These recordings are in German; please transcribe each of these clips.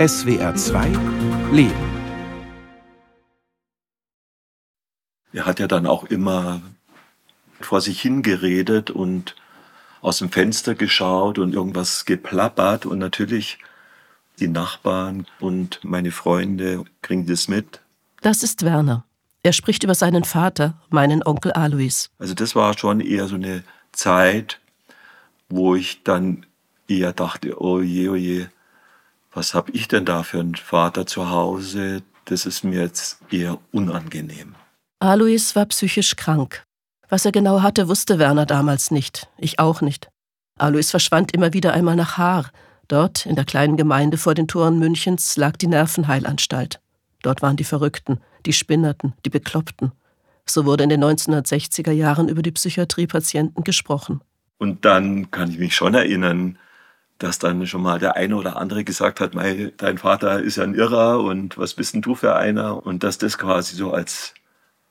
SWR 2 Leben. Er hat ja dann auch immer vor sich hingeredet und aus dem Fenster geschaut und irgendwas geplappert und natürlich die Nachbarn und meine Freunde kriegen das mit. Das ist Werner. Er spricht über seinen Vater, meinen Onkel Alois. Also das war schon eher so eine Zeit, wo ich dann eher dachte, oh je, oh je, was habe ich denn da für einen Vater zu Hause? Das ist mir jetzt eher unangenehm. Alois war psychisch krank. Was er genau hatte, wusste Werner damals nicht. Ich auch nicht. Alois verschwand immer wieder einmal nach Haar. Dort, in der kleinen Gemeinde vor den Toren Münchens, lag die Nervenheilanstalt. Dort waren die Verrückten, die Spinnerten, die Bekloppten. So wurde in den 1960er Jahren über die Psychiatriepatienten gesprochen. Und dann kann ich mich schon erinnern, dass dann schon mal der eine oder andere gesagt hat, dein Vater ist ja ein Irrer und was bist denn du für einer? Und dass das quasi so als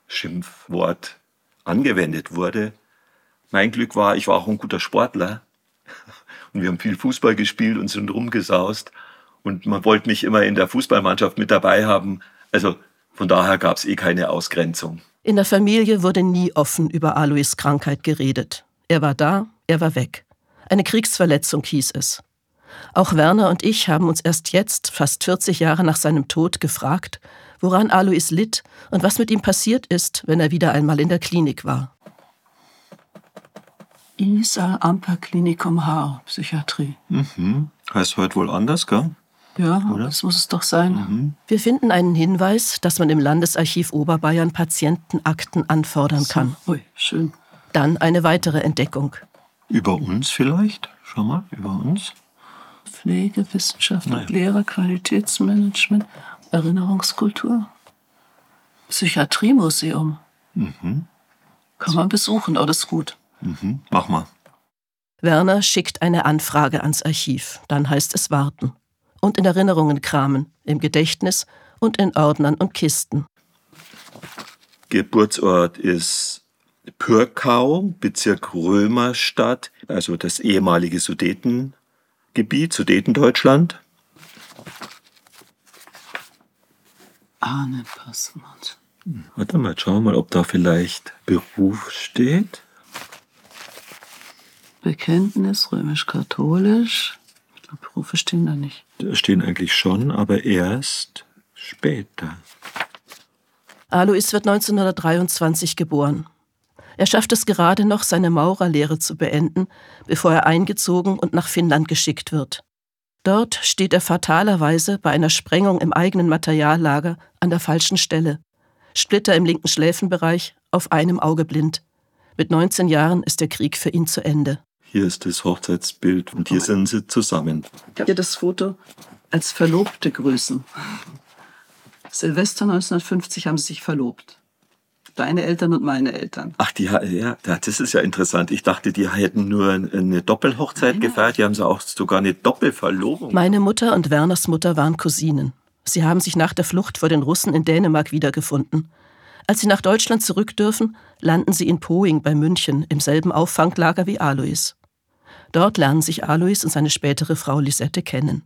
Schimpfwort angewendet wurde. Mein Glück war, ich war auch ein guter Sportler und wir haben viel Fußball gespielt und sind rumgesaust und man wollte mich immer in der Fußballmannschaft mit dabei haben. Also von daher gab es eh keine Ausgrenzung. In der Familie wurde nie offen über Alois Krankheit geredet. Er war da, er war weg. Eine Kriegsverletzung hieß es. Auch Werner und ich haben uns erst jetzt, fast 40 Jahre nach seinem Tod, gefragt, woran Alois litt und was mit ihm passiert ist, wenn er wieder einmal in der Klinik war. Isa Amper Klinikum Haar, Psychiatrie. Mhm. Heißt heute wohl anders, gell? Ja, Oder? das muss es doch sein. Mhm. Wir finden einen Hinweis, dass man im Landesarchiv Oberbayern Patientenakten anfordern so. kann. Ui, schön. Dann eine weitere Entdeckung. Über uns vielleicht? Schau mal, über uns. Pflegewissenschaft naja. und Lehre, Qualitätsmanagement, Erinnerungskultur. Psychiatriemuseum. Mhm. Kann man besuchen, oh, das ist gut. Mhm. Mach mal. Werner schickt eine Anfrage ans Archiv. Dann heißt es warten. Und in Erinnerungen kramen, im Gedächtnis und in Ordnern und Kisten. Geburtsort ist Pürkau, Bezirk Römerstadt, also das ehemalige Sudetengebiet, Sudetendeutschland. Arne Passmann. Warte mal, schauen wir mal, ob da vielleicht Beruf steht. Bekenntnis, römisch-katholisch. Ich glaube, Berufe stehen da nicht. Da stehen eigentlich schon, aber erst später. Alois wird 1923 geboren. Er schafft es gerade noch, seine Maurerlehre zu beenden, bevor er eingezogen und nach Finnland geschickt wird. Dort steht er fatalerweise bei einer Sprengung im eigenen Materiallager an der falschen Stelle. Splitter im linken Schläfenbereich, auf einem Auge blind. Mit 19 Jahren ist der Krieg für ihn zu Ende. Hier ist das Hochzeitsbild und hier sind sie zusammen. Ich habe hier das Foto als Verlobte grüßen. Silvester 1950 haben sie sich verlobt. Deine Eltern und meine Eltern. Ach, die, ja, das ist ja interessant. Ich dachte, die hätten nur eine Doppelhochzeit Nein. gefeiert. Die haben sie auch sogar eine Doppelverlobung. Meine Mutter und Werners Mutter waren Cousinen. Sie haben sich nach der Flucht vor den Russen in Dänemark wiedergefunden. Als sie nach Deutschland zurück dürfen, landen sie in Poing bei München im selben Auffanglager wie Alois. Dort lernen sich Alois und seine spätere Frau Lisette kennen.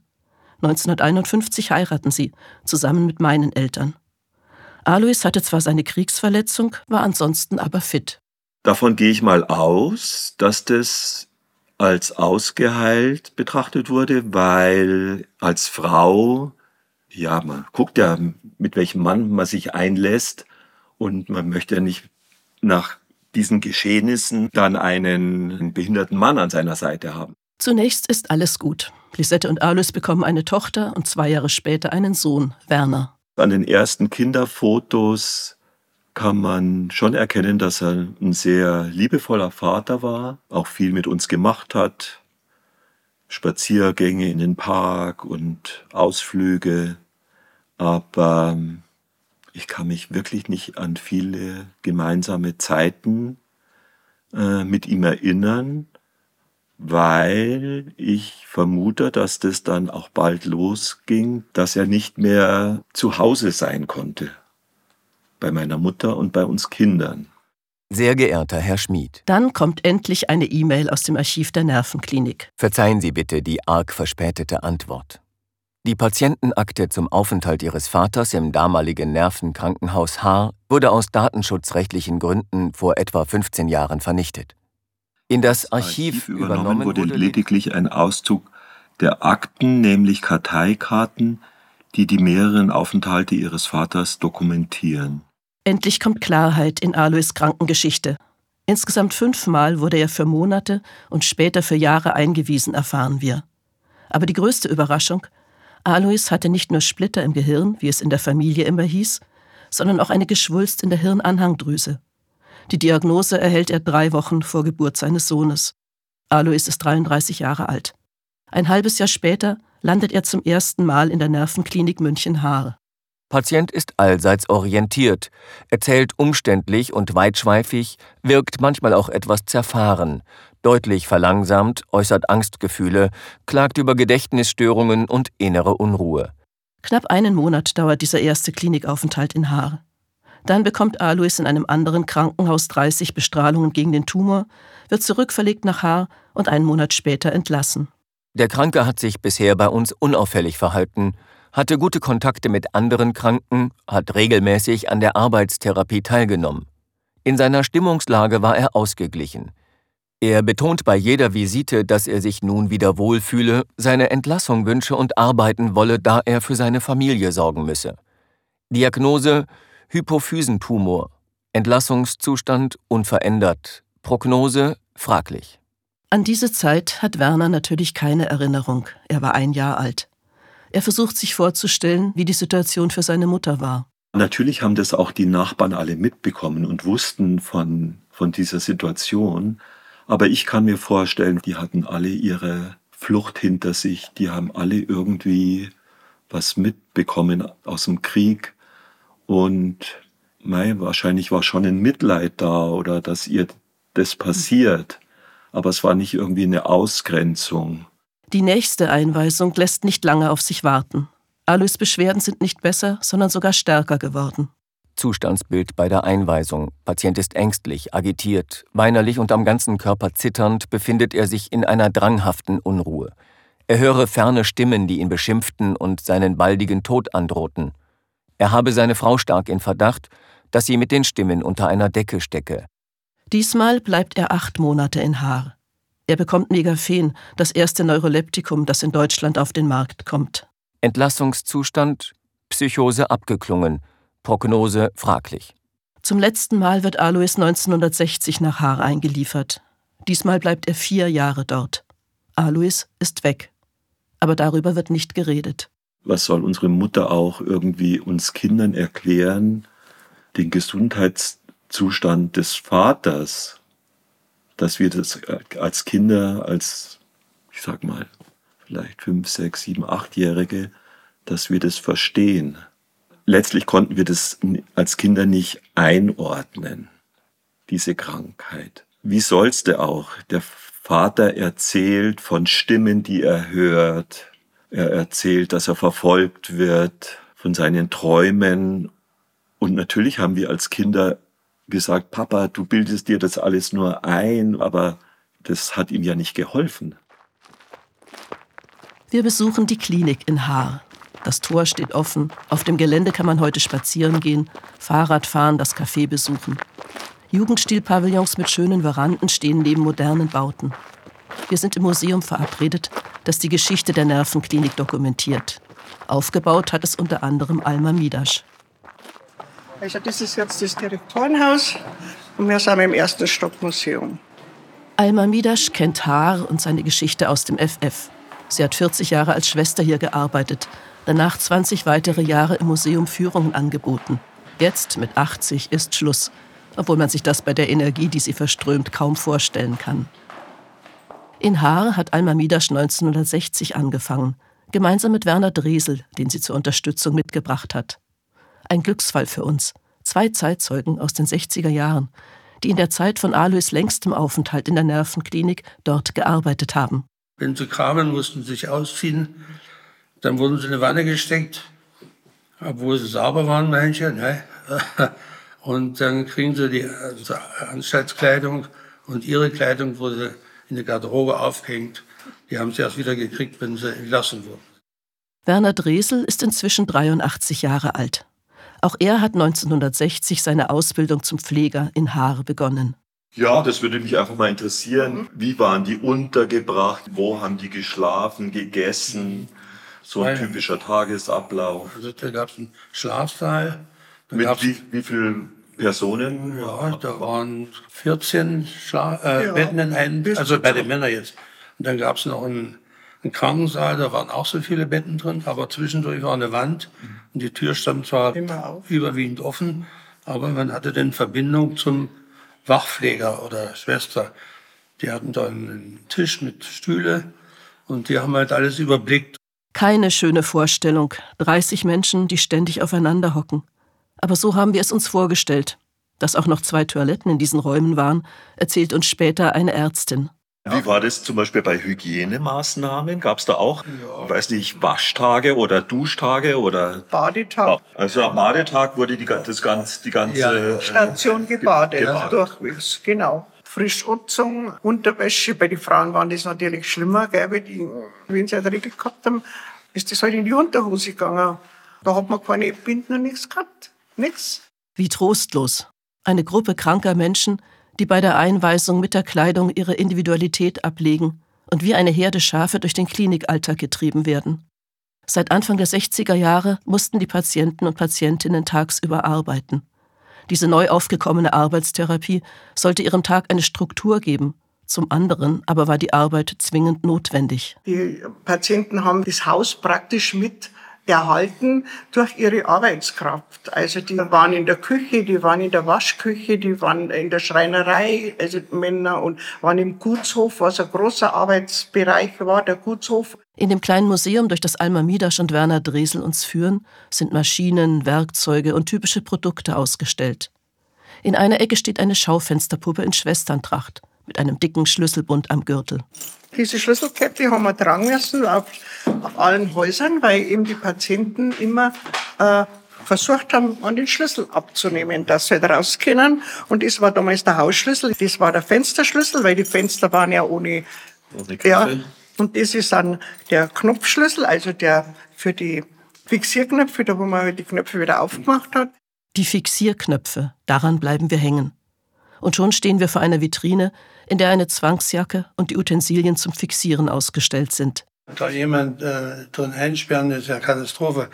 1951 heiraten sie, zusammen mit meinen Eltern. Alois hatte zwar seine Kriegsverletzung, war ansonsten aber fit. Davon gehe ich mal aus, dass das als ausgeheilt betrachtet wurde, weil als Frau, ja, man guckt ja, mit welchem Mann man sich einlässt und man möchte ja nicht nach diesen Geschehnissen dann einen behinderten Mann an seiner Seite haben. Zunächst ist alles gut. Lisette und Alois bekommen eine Tochter und zwei Jahre später einen Sohn, Werner. An den ersten Kinderfotos kann man schon erkennen, dass er ein sehr liebevoller Vater war, auch viel mit uns gemacht hat. Spaziergänge in den Park und Ausflüge. Aber ähm, ich kann mich wirklich nicht an viele gemeinsame Zeiten äh, mit ihm erinnern weil ich vermute, dass das dann auch bald losging, dass er nicht mehr zu Hause sein konnte. Bei meiner Mutter und bei uns Kindern. Sehr geehrter Herr Schmid. Dann kommt endlich eine E-Mail aus dem Archiv der Nervenklinik. Verzeihen Sie bitte die arg verspätete Antwort. Die Patientenakte zum Aufenthalt ihres Vaters im damaligen Nervenkrankenhaus Haar wurde aus datenschutzrechtlichen Gründen vor etwa 15 Jahren vernichtet. In das Archiv, Archiv übernommen wurde lediglich ein Auszug der Akten, nämlich Karteikarten, die die mehreren Aufenthalte ihres Vaters dokumentieren. Endlich kommt Klarheit in Alois Krankengeschichte. Insgesamt fünfmal wurde er für Monate und später für Jahre eingewiesen, erfahren wir. Aber die größte Überraschung, Alois hatte nicht nur Splitter im Gehirn, wie es in der Familie immer hieß, sondern auch eine Geschwulst in der Hirnanhangdrüse. Die Diagnose erhält er drei Wochen vor Geburt seines Sohnes. Alois ist 33 Jahre alt. Ein halbes Jahr später landet er zum ersten Mal in der Nervenklinik München-Haar. Patient ist allseits orientiert, erzählt umständlich und weitschweifig, wirkt manchmal auch etwas zerfahren, deutlich verlangsamt, äußert Angstgefühle, klagt über Gedächtnisstörungen und innere Unruhe. Knapp einen Monat dauert dieser erste Klinikaufenthalt in Haar. Dann bekommt Alois in einem anderen Krankenhaus 30 Bestrahlungen gegen den Tumor, wird zurückverlegt nach Haar und einen Monat später entlassen. Der Kranke hat sich bisher bei uns unauffällig verhalten, hatte gute Kontakte mit anderen Kranken, hat regelmäßig an der Arbeitstherapie teilgenommen. In seiner Stimmungslage war er ausgeglichen. Er betont bei jeder Visite, dass er sich nun wieder wohlfühle, seine Entlassung wünsche und arbeiten wolle, da er für seine Familie sorgen müsse. Diagnose Hypophysentumor. Entlassungszustand unverändert. Prognose fraglich. An diese Zeit hat Werner natürlich keine Erinnerung. Er war ein Jahr alt. Er versucht sich vorzustellen, wie die Situation für seine Mutter war. Natürlich haben das auch die Nachbarn alle mitbekommen und wussten von, von dieser Situation. Aber ich kann mir vorstellen, die hatten alle ihre Flucht hinter sich. Die haben alle irgendwie was mitbekommen aus dem Krieg. Und mei, wahrscheinlich war schon ein Mitleid da oder dass ihr das passiert. Aber es war nicht irgendwie eine Ausgrenzung. Die nächste Einweisung lässt nicht lange auf sich warten. Alois Beschwerden sind nicht besser, sondern sogar stärker geworden. Zustandsbild bei der Einweisung. Patient ist ängstlich, agitiert, weinerlich und am ganzen Körper zitternd befindet er sich in einer dranghaften Unruhe. Er höre ferne Stimmen, die ihn beschimpften und seinen baldigen Tod androhten. Er habe seine Frau stark in Verdacht, dass sie mit den Stimmen unter einer Decke stecke. Diesmal bleibt er acht Monate in Haar. Er bekommt Megaphen, das erste Neuroleptikum, das in Deutschland auf den Markt kommt. Entlassungszustand, Psychose abgeklungen, Prognose fraglich. Zum letzten Mal wird Alois 1960 nach Haar eingeliefert. Diesmal bleibt er vier Jahre dort. Alois ist weg. Aber darüber wird nicht geredet. Was soll unsere Mutter auch irgendwie uns Kindern erklären? Den Gesundheitszustand des Vaters dass wir das als Kinder, als, ich sag mal, vielleicht fünf, sechs, sieben, achtjährige, dass wir das verstehen. Letztlich konnten wir das als Kinder nicht einordnen, diese Krankheit. Wie soll's der auch? Der Vater erzählt von Stimmen, die er hört. Er erzählt, dass er verfolgt wird, von seinen Träumen. Und natürlich haben wir als Kinder gesagt, Papa, du bildest dir das alles nur ein, aber das hat ihm ja nicht geholfen. Wir besuchen die Klinik in Haar. Das Tor steht offen. Auf dem Gelände kann man heute spazieren gehen, Fahrrad fahren, das Café besuchen. Jugendstilpavillons mit schönen Veranden stehen neben modernen Bauten. Wir sind im Museum verabredet, das die Geschichte der Nervenklinik dokumentiert. Aufgebaut hat es unter anderem Alma Midasch. Also das ist jetzt das Direktorenhaus und wir sind im ersten Stock Museum. Alma Midasch kennt Haar und seine Geschichte aus dem FF. Sie hat 40 Jahre als Schwester hier gearbeitet, danach 20 weitere Jahre im Museum Führungen angeboten. Jetzt mit 80 ist Schluss, obwohl man sich das bei der Energie, die sie verströmt, kaum vorstellen kann. In Haar hat Alma Midasch 1960 angefangen, gemeinsam mit Werner Dresel, den sie zur Unterstützung mitgebracht hat. Ein Glücksfall für uns. Zwei Zeitzeugen aus den 60er Jahren, die in der Zeit von Alois längstem Aufenthalt in der Nervenklinik dort gearbeitet haben. Wenn sie kamen, mussten sie sich ausziehen. Dann wurden sie in eine Wanne gesteckt, obwohl sie sauber waren, manche. Ne? Und dann kriegen sie die also Anstaltskleidung und ihre Kleidung wurde in der Garderobe aufgehängt. Die haben sie erst wieder gekriegt, wenn sie entlassen wurden. Werner Dresel ist inzwischen 83 Jahre alt. Auch er hat 1960 seine Ausbildung zum Pfleger in Haar begonnen. Ja, das würde mich einfach mal interessieren. Wie waren die untergebracht? Wo haben die geschlafen, gegessen? So ein typischer Tagesablauf. Also da gab es einen Schlafsaal. Mit wie, wie vielen Personen? Ja, da waren 14 Schla äh, Ja, Betten in einem, also bei den Männern jetzt. Und dann gab es noch einen, einen Krankensaal, da waren auch so viele Betten drin, aber zwischendurch war eine Wand und die Tür stand zwar überwiegend offen, aber man hatte dann Verbindung zum Wachpfleger oder Schwester. Die hatten da einen Tisch mit Stühle und die haben halt alles überblickt. Keine schöne Vorstellung. 30 Menschen, die ständig aufeinander hocken. Aber so haben wir es uns vorgestellt. Dass auch noch zwei Toiletten in diesen Räumen waren, erzählt uns später eine Ärztin. Wie war das zum Beispiel bei Hygienemaßnahmen? Gab es da auch, weiß nicht, Waschtage oder Duschtage oder? Badetag. Also am Badetag wurde die, das ganz, die ganze Ja. äh, Station gebadet, Gebadet. durchwegs, genau. Frischutzung, Unterwäsche, bei den Frauen waren das natürlich schlimmer, gell, weil die, wenn sie eine Regel gehabt haben, ist das halt in die Unterhose gegangen. Da hat man keine Binden und nichts gehabt. Nichts. Wie trostlos. Eine Gruppe kranker Menschen, die bei der Einweisung mit der Kleidung ihre Individualität ablegen und wie eine Herde Schafe durch den Klinikalltag getrieben werden. Seit Anfang der 60er Jahre mussten die Patienten und Patientinnen tagsüber arbeiten. Diese neu aufgekommene Arbeitstherapie sollte ihrem Tag eine Struktur geben. Zum anderen aber war die Arbeit zwingend notwendig. Die Patienten haben das Haus praktisch mit erhalten durch ihre Arbeitskraft. Also die waren in der Küche, die waren in der Waschküche, die waren in der Schreinerei, also Männer und waren im Gutshof, was ein großer Arbeitsbereich war, der Gutshof. In dem kleinen Museum, durch das Alma Midasch und Werner Dresel uns führen, sind Maschinen, Werkzeuge und typische Produkte ausgestellt. In einer Ecke steht eine Schaufensterpuppe in Schwesterntracht mit einem dicken Schlüsselbund am Gürtel. Diese Schlüsselkette haben wir tragen müssen auf, auf allen Häusern, weil eben die Patienten immer äh, versucht haben, an den Schlüssel abzunehmen, dass sie da raus können. Und das war damals der Hausschlüssel, das war der Fensterschlüssel, weil die Fenster waren ja ohne, ohne ja. Und das ist dann der Knopfschlüssel, also der für die Fixierknöpfe, da wo man halt die Knöpfe wieder aufgemacht hat. Die Fixierknöpfe, daran bleiben wir hängen. Und schon stehen wir vor einer Vitrine, in der eine Zwangsjacke und die Utensilien zum Fixieren ausgestellt sind. Da jemand äh, drin einsperren, ist ja Katastrophe,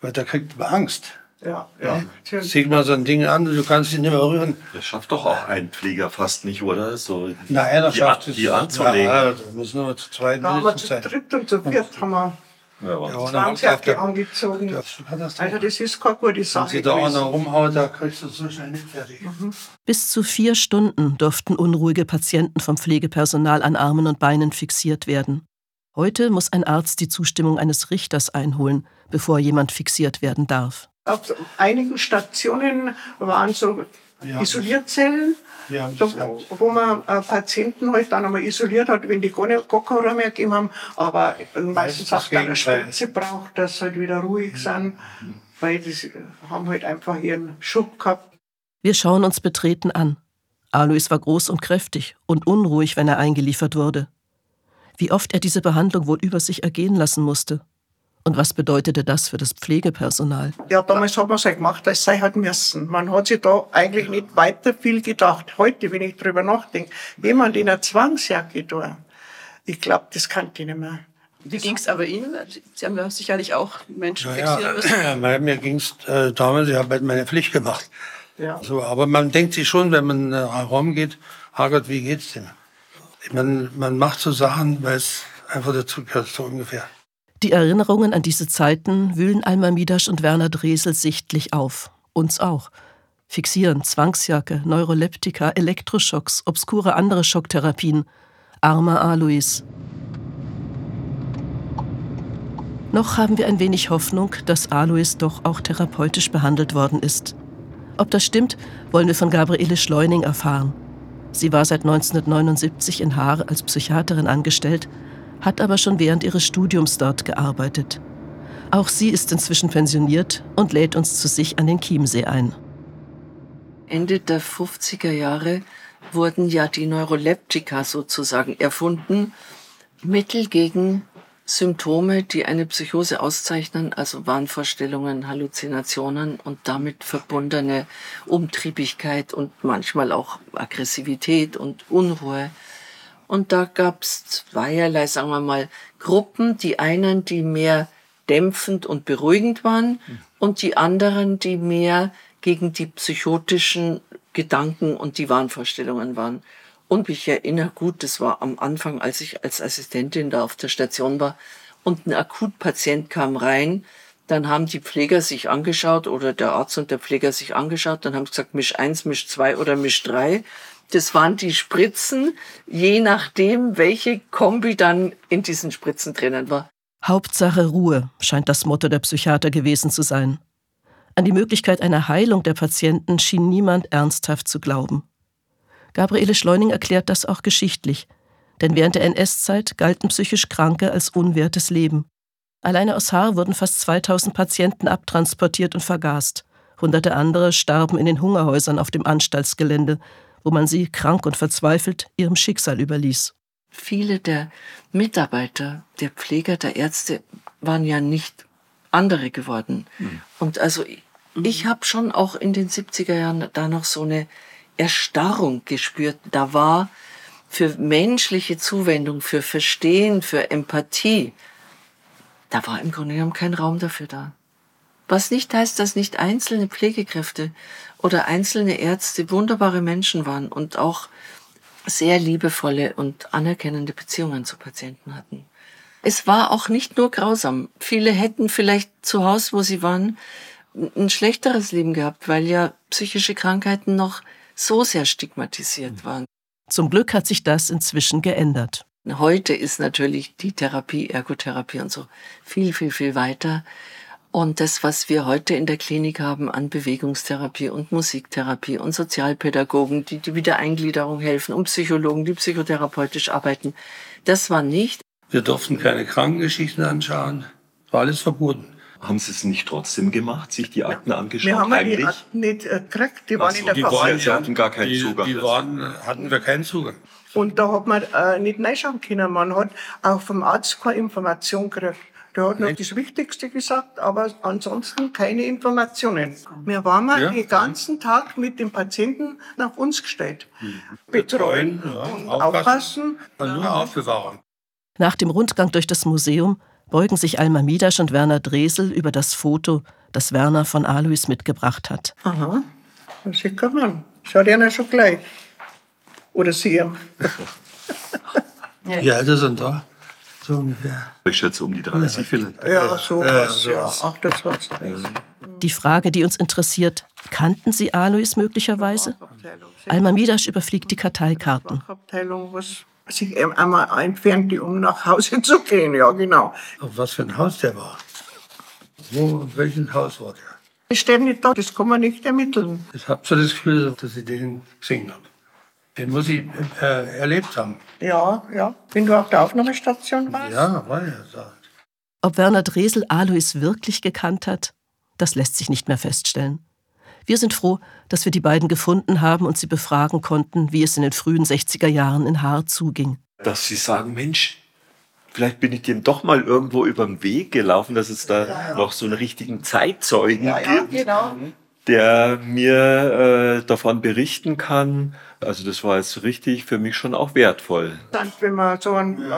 weil da kriegt man Angst. Ja, ja. Sieh mal so ein Ding an, du kannst ihn nicht mehr rühren. Das schafft doch auch ein Pfleger fast nicht, oder? So Na, einer schafft es. die anzulegen. Ja, da müssen wir zu zweit wir mindestens zu sein. dritt und zu viert haben wir Ja, Ja, Wahnsinn. und dann macht Zwangsjacke der- angezogen. Das. Also das ist keine gute Wenn Sache. sie da einer rumhaut, da kriegst du es so schnell nicht fertig. Bis zu vier Stunden durften unruhige Patienten vom Pflegepersonal an Armen und Beinen fixiert werden. Heute muss ein Arzt die Zustimmung eines Richters einholen, bevor jemand fixiert werden darf. Auf einigen Stationen waren so Ja. Isolierzellen, Ja, auch. wo man äh, Patienten halt dann einmal isoliert hat, wenn die gar, nicht, gar keinen Raum mehr gegeben haben. Aber meistens das auch dann eine Gegenteil. Spritze braucht, dass sie halt wieder ruhig sind, weil die haben halt einfach ihren Schub gehabt. Wir schauen uns betreten an. Alois war groß und kräftig und unruhig, wenn er eingeliefert wurde. Wie oft er diese Behandlung wohl über sich ergehen lassen musste. Und was bedeutete das für das Pflegepersonal? Ja, damals hat man es halt gemacht, das sei halt müssen. Man hat sich da eigentlich nicht weiter viel gedacht. Heute, wenn ich drüber nachdenke, jemand in einer Zwangsjacke da, ich glaube, das kann ich nicht mehr. Wie ging es aber Ihnen? Sie haben ja sicherlich auch Menschen Ja, fixieren müssen. mir ging es äh, damals, ich habe halt meine Pflicht gemacht. Ja. So, aber man denkt sich schon, wenn man in einen Raum geht, Herrgott, wie geht's denn? Man, man macht so Sachen, weil es einfach dazu gehört, so ungefähr. Die Erinnerungen an diese Zeiten wühlen Alma Midasch und Werner Dresel sichtlich auf. Uns auch. Fixieren, Zwangsjacke, Neuroleptika, Elektroschocks, obskure andere Schocktherapien. Armer Alois. Noch haben wir ein wenig Hoffnung, dass Alois doch auch therapeutisch behandelt worden ist. Ob das stimmt, wollen wir von Gabriele Schleuning erfahren. Sie war seit 1979 in Haar als Psychiaterin angestellt, hat aber schon während ihres Studiums dort gearbeitet. Auch sie ist inzwischen pensioniert und lädt uns zu sich an den Chiemsee ein. Ende der 50er Jahre wurden ja die Neuroleptika sozusagen erfunden. Mittel gegen Symptome, die eine Psychose auszeichnen, also Wahnvorstellungen, Halluzinationen und damit verbundene Umtriebigkeit und manchmal auch Aggressivität und Unruhe. Und da gab es zweierlei, sagen wir mal, Gruppen. Die einen, die mehr dämpfend und beruhigend waren und die anderen, die mehr gegen die psychotischen Gedanken und die Wahnvorstellungen waren. Und ich erinnere gut, das war am Anfang, als ich als Assistentin da auf der Station war und ein Akutpatient kam rein, dann haben die Pfleger sich angeschaut oder der Arzt und der Pfleger sich angeschaut, dann haben sie gesagt, Misch eins, Misch zwei oder Misch drei. Das waren die Spritzen, je nachdem, welche Kombi dann in diesen Spritzen drinnen war. Hauptsache Ruhe scheint das Motto der Psychiater gewesen zu sein. An die Möglichkeit einer Heilung der Patienten schien niemand ernsthaft zu glauben. Gabriele Schleuning erklärt das auch geschichtlich, denn während der NS-Zeit galten psychisch Kranke als unwertes Leben. Alleine aus Haar wurden fast 2000 Patienten abtransportiert und vergast. Hunderte andere starben in den Hungerhäusern auf dem Anstaltsgelände, wo man sie, krank und verzweifelt, ihrem Schicksal überließ. Viele der Mitarbeiter, der Pfleger, der Ärzte waren ja nicht andere geworden. Mhm. Und also ich habe schon auch in den 70er Jahren da noch so eine Erstarrung gespürt. Da war für menschliche Zuwendung, für Verstehen, für Empathie, da war im Grunde genommen kein Raum dafür da. Was nicht heißt, dass nicht einzelne Pflegekräfte oder einzelne Ärzte wunderbare Menschen waren und auch sehr liebevolle und anerkennende Beziehungen zu Patienten hatten. Es war auch nicht nur grausam. Viele hätten vielleicht zu Hause, wo sie waren, ein schlechteres Leben gehabt, weil ja psychische Krankheiten noch so sehr stigmatisiert waren. Zum Glück hat sich das inzwischen geändert. Heute ist natürlich die Therapie, Ergotherapie und so viel, viel, viel weiter. Und das, was wir heute in der Klinik haben an Bewegungstherapie und Musiktherapie und Sozialpädagogen, die die Wiedereingliederung helfen und Psychologen, die psychotherapeutisch arbeiten, das war nicht. Wir durften keine Krankengeschichten anschauen. War alles verboten. Haben Sie es nicht trotzdem gemacht, sich die Akten angeschaut? Wir haben heimlich? die Akten nicht äh, gekriegt, die waren so, in der die waren, Sie hatten gar keinen die, Zugang. Die waren, hatten wir keinen Zugang. Und da hat man äh, nicht reinschauen können. Man hat auch vom Arzt keine Information gekriegt. Der hat noch das Wichtigste gesagt, aber ansonsten keine Informationen. Wir waren mal ja. den ganzen Tag mit dem Patienten nach uns gestellt. Mhm. Betreuen, ja, und aufpassen. Und nur aufbewahren. Nach dem Rundgang durch das Museum beugen sich Alma Midasch und Werner Dresel über das Foto, das Werner von Alois mitgebracht hat. Aha, das sieht man. Schaut ja schon gleich. Oder sie. ja, das sind da. So ungefähr. Ich schätze um die 30 vielleicht. Ja, so was, ja, 28. Die Frage, die uns interessiert, kannten Sie Alois möglicherweise? Alma Midasch überfliegt die Karteikarten. was sich einmal entfernte, um nach Hause zu gehen, ja, genau. Auf was für ein Haus der war? Wo, in welchem Haus war der? Das steht nicht da, das kann man nicht ermitteln. Ich habe so das Gefühl, dass ich den gesehen habe. Den muss ich äh, erlebt haben. Ja, ja. Wenn du auf der Aufnahmestation warst? Ja, war ja da. Ob Werner Dresel Alois wirklich gekannt hat, das lässt sich nicht mehr feststellen. Wir sind froh, dass wir die beiden gefunden haben und sie befragen konnten, wie es in den frühen 60er Jahren in Haar zuging. Dass sie sagen, Mensch, vielleicht bin ich dem doch mal irgendwo über den Weg gelaufen, dass es da ja, ja. noch so einen richtigen Zeitzeugen ja, gibt, genau. Der mir äh, davon berichten kann. Also das war jetzt richtig für mich schon auch wertvoll. Wenn man so einen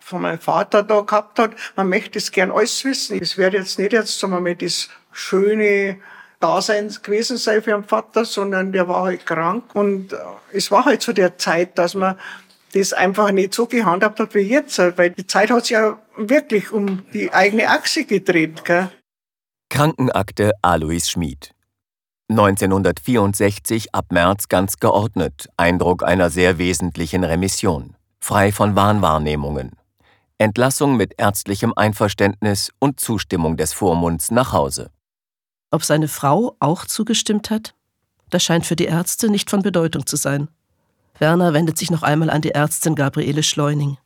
von meinem Vater da gehabt hat, man möchte es gern alles wissen. Es wäre jetzt nicht jetzt, sagen wir mal, das schöne Dasein gewesen sein für einen Vater, sondern der war halt krank. Und äh, es war halt zu so der Zeit, dass man das einfach nicht so gehandhabt hat wie jetzt, weil die Zeit hat sich ja wirklich um die eigene Achse gedreht. Gell? Krankenakte Alois Schmid. 1964 ab März ganz geordnet, Eindruck einer sehr wesentlichen Remission, frei von Wahnwahrnehmungen. Entlassung mit ärztlichem Einverständnis und Zustimmung des Vormunds nach Hause. Ob seine Frau auch zugestimmt hat? Das scheint für die Ärzte nicht von Bedeutung zu sein. Werner wendet sich noch einmal an die Ärztin Gabriele Schleuning.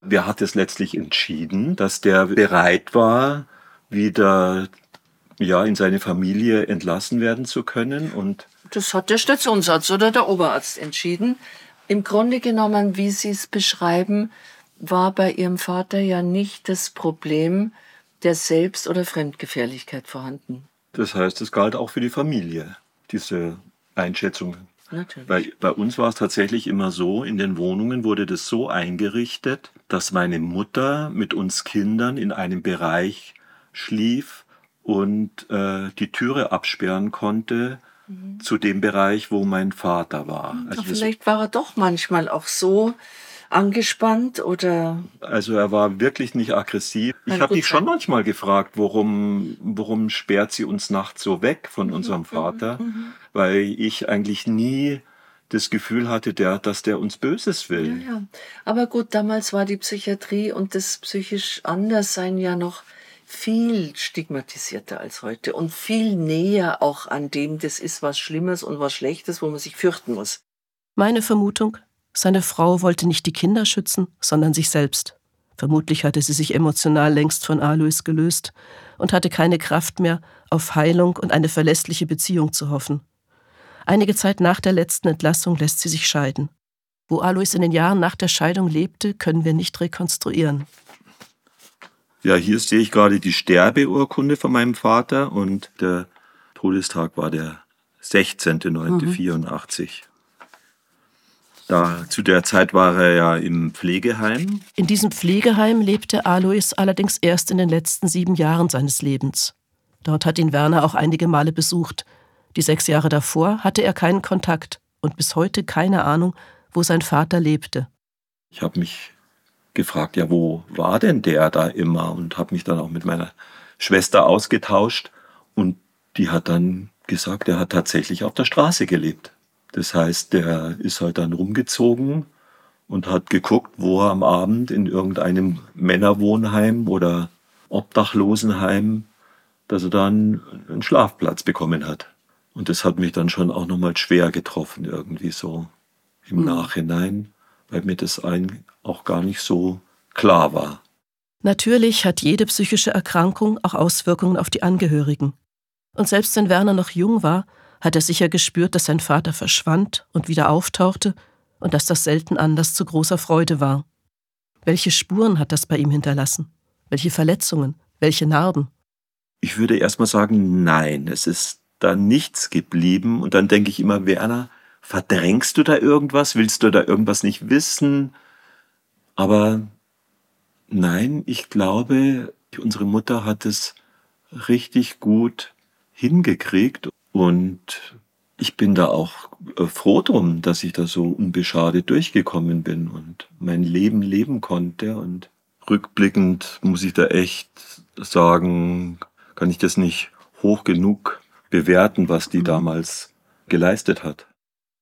Wer hat es letztlich entschieden, dass der bereit war, wieder ja, in seine Familie entlassen werden zu können? Und das hat der Stationsarzt oder der Oberarzt entschieden. Im Grunde genommen, wie Sie es beschreiben, war bei Ihrem Vater ja nicht das Problem der Selbst- oder Fremdgefährlichkeit vorhanden. Das heißt, es galt auch für die Familie, diese Einschätzung. Natürlich. Bei, bei uns war es tatsächlich immer so, in den Wohnungen wurde das so eingerichtet, dass meine Mutter mit uns Kindern in einem Bereich schlief und äh, die Türe absperren konnte zu dem Bereich, wo mein Vater war. Also, das, Vielleicht war er doch manchmal auch so angespannt oder also er war wirklich nicht aggressiv. Ich habe mich schon manchmal gefragt, warum, warum sperrt sie uns nachts so weg von unserem Vater, weil ich eigentlich nie das Gefühl hatte, der, dass der uns Böses will. Ja, aber gut, damals war die Psychiatrie und das psychisch Anderssein ja noch viel stigmatisierter als heute und viel näher auch an dem, das ist was Schlimmes und was Schlechtes, wo man sich fürchten muss. Meine Vermutung, seine Frau wollte nicht die Kinder schützen, sondern sich selbst. Vermutlich hatte sie sich emotional längst von Alois gelöst und hatte keine Kraft mehr, auf Heilung und eine verlässliche Beziehung zu hoffen. Einige Zeit nach der letzten Entlassung lässt sie sich scheiden. Wo Alois in den Jahren nach der Scheidung lebte, können wir nicht rekonstruieren. Ja, hier sehe ich gerade die Sterbeurkunde von meinem Vater und der Todestag war der 16.09.84. Da, zu der Zeit war er ja im Pflegeheim. In diesem Pflegeheim lebte Alois allerdings erst in den letzten sieben Jahren seines Lebens. Dort hat ihn Werner auch einige Male besucht. Die sechs Jahre davor hatte er keinen Kontakt und bis heute keine Ahnung, wo sein Vater lebte. Ich habe mich gefragt, ja, wo war denn der da immer? Und habe mich dann auch mit meiner Schwester ausgetauscht. Und die hat dann gesagt, er hat tatsächlich auf der Straße gelebt. Das heißt, der ist halt dann rumgezogen und hat geguckt, wo er am Abend in irgendeinem Männerwohnheim oder Obdachlosenheim, dass er dann einen Schlafplatz bekommen hat. Und das hat mich dann schon auch nochmal schwer getroffen, irgendwie so im Nachhinein, weil mir das ein, auch gar nicht so klar war. Natürlich hat jede psychische Erkrankung auch Auswirkungen auf die Angehörigen. Und selbst wenn Werner noch jung war, hat er sicher gespürt, dass sein Vater verschwand und wieder auftauchte und dass das selten Anlass zu großer Freude war. Welche Spuren hat das bei ihm hinterlassen? Welche Verletzungen? Welche Narben? Ich würde erstmal sagen, nein, es ist da nichts geblieben. Und dann denke ich immer, Werner, verdrängst du da irgendwas? Willst du da irgendwas nicht wissen? Aber nein, ich glaube, unsere Mutter hat es richtig gut hingekriegt und ich bin da auch äh, froh drum, dass ich da so unbeschadet durchgekommen bin und mein Leben leben konnte. Und rückblickend muss ich da echt sagen, kann ich das nicht hoch genug bewerten, was die damals geleistet hat.